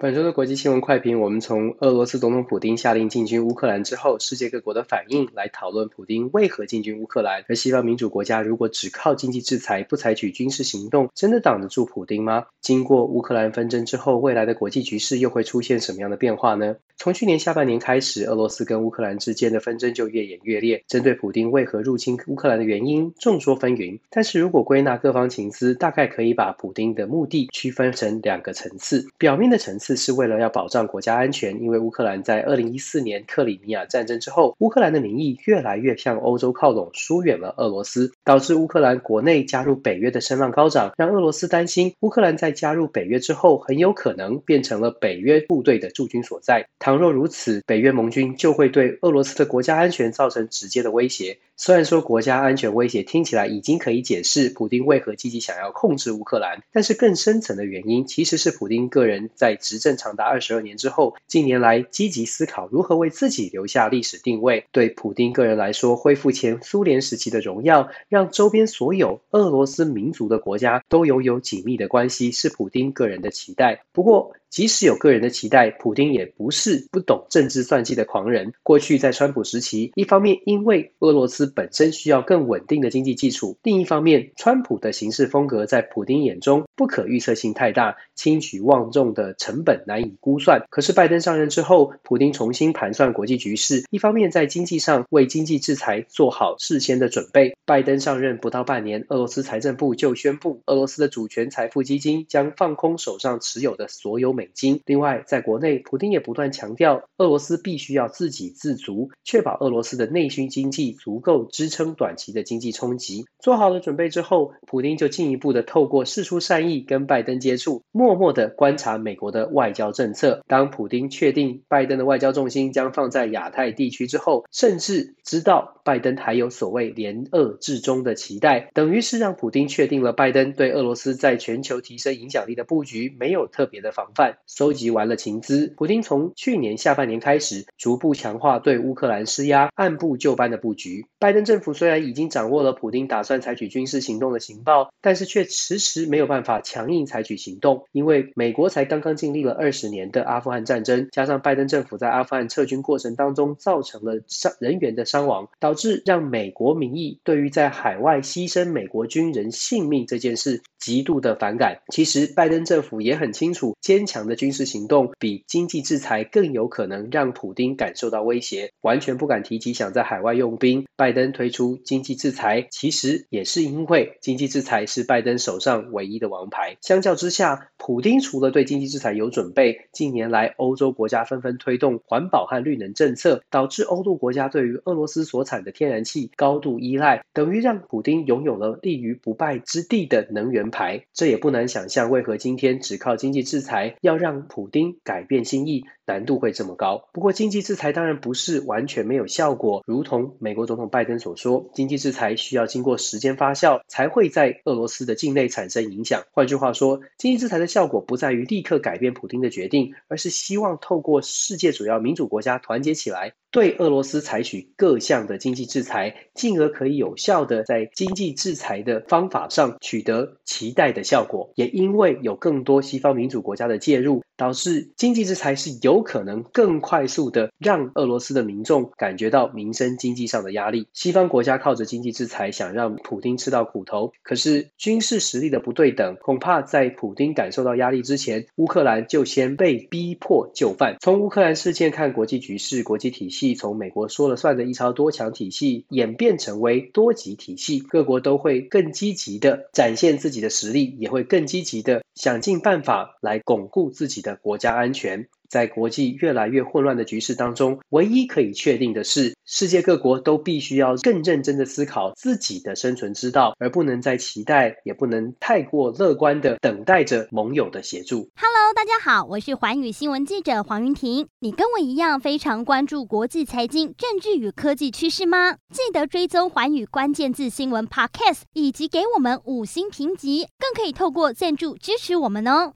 本周的国际新闻快评，我们从俄罗斯总统普丁下令进军乌克兰之后，世界各国的反应来讨论普丁为何进军乌克兰。而西方民主国家如果只靠经济制裁，不采取军事行动，真的挡得住普丁吗？经过乌克兰纷争之后，未来的国际局势又会出现什么样的变化呢？从去年下半年开始，俄罗斯跟乌克兰之间的纷争就越演越烈。针对普丁为何入侵乌克兰的原因，众说纷纭。但是如果归纳各方情资，大概可以把普丁的目的区分成两个层次。表面的层次是为了要保障国家安全，因为乌克兰在二零一四年克里米亚战争之后，乌克兰的民意越来越向欧洲靠拢，疏远了俄罗斯，导致乌克兰国内加入北约的声浪高涨，让俄罗斯担心乌克兰在加入北约之后，很有可能变成了北约部队的驻军所在。倘若如此，北约盟军就会对俄罗斯的国家安全造成直接的威胁。虽然说国家安全威胁听起来已经可以解释普丁为何积极想要控制乌克兰，但是更深层的原因其实是普丁个人在执政长达二十二年之后，近年来积极思考如何为自己留下历史定位。对普丁个人来说，恢复前苏联时期的荣耀，让周边所有俄罗斯民族的国家都拥有紧密的关系，是普丁个人的期待。不过，即使有个人的期待，普丁也不是不懂政治算计的狂人。过去在川普时期，一方面因为俄罗斯本身需要更稳定的经济基础，另一方面，川普的行事风格在普丁眼中不可预测性太大，轻举妄动的成本难以估算。可是拜登上任之后，普丁重新盘算国际局势，一方面在经济上为经济制裁做好事先的准备。拜登上任不到半年，俄罗斯财政部就宣布，俄罗斯的主权财富基金将放空手上持有的所有美金。另外，在国内，普丁也不断强调，俄罗斯必须要自给自足，确保俄罗斯的内需经济足够支撑短期的经济冲击。做好了准备之后，普丁就进一步的透过释出善意跟拜登接触，默默的观察美国的外交政策。当普丁确定拜登的外交重心将放在亚太地区之后，甚至知道拜登还有所谓联俄制中的期待，等于是让普丁确定了拜登对俄罗斯在全球提升影响力的布局没有特别的防范。收集完了情资，普丁从去年下半年开始，逐步强化对乌克兰施压，按部就班的布局。拜登政府虽然已经掌握了普丁打算采取军事行动的情报，但是却迟迟没有办法强硬采取行动，因为美国才刚刚经历了二十年的阿富汗战争，加上拜登政府在阿富汗撤军过程当中造成了伤人员的伤亡，导致让美国民意对于在海外牺牲美国军人性命这件事极度的反感。其实拜登政府也很清楚，坚强的军事行动比经济制裁更有可能让普丁感受到威胁，完全不敢提及想在海外用兵。拜登推出经济制裁，其实也是因为经济制裁是拜登手上唯一的王牌。相较之下，普丁除了对经济制裁有准备，近年来欧洲国家纷纷推动环保和绿能政策，导致欧陆国家对于俄罗斯所产的天然气高度依赖，等于让普丁拥有了立于不败之地的能源牌。这也不难想象，为何今天只靠经济制裁要让普丁改变心意，难度会这么高。不过，经济制裁当然不是完全没有效果，如同美国总统拜登所说，经济制裁需要经过时间发酵，才会在俄罗斯的境内产生影响。换句话说，经济制裁的效果不在于立刻改变普丁的决定，而是希望透过世界主要民主国家团结起来，对俄罗斯采取各项的经济制裁，进而可以有效的在经济制裁的方法上取得期待的效果。也因为有更多西方民主国家的介入，导致经济制裁是有可能更快速的让俄罗斯的民众感觉到民生经济上的压力。西方国家靠着经济制裁想让普丁吃到苦头，可是军事实力的不对等，恐怕在普丁感受到压力之前，乌克兰就先被逼迫就范。从乌克兰事件看国际局势、国际体系。从美国说了算的一超多强体系演变成为多极体系，各国都会更积极的展现自己的实力，也会更积极的想尽办法来巩固自己的国家安全。在国际越来越混乱的局势当中，唯一可以确定的是，世界各国都必须要更认真的思考自己的生存之道，而不能再期待，也不能太过乐观的等待着盟友的协助。Hello，大家好，我是寰宇新闻记者黄云婷。你跟我一样非常关注国际财经、政治与科技趋势吗？记得追踪寰宇关键字新闻 Podcast，以及给我们五星评级，更可以透过赞助支持我们哦。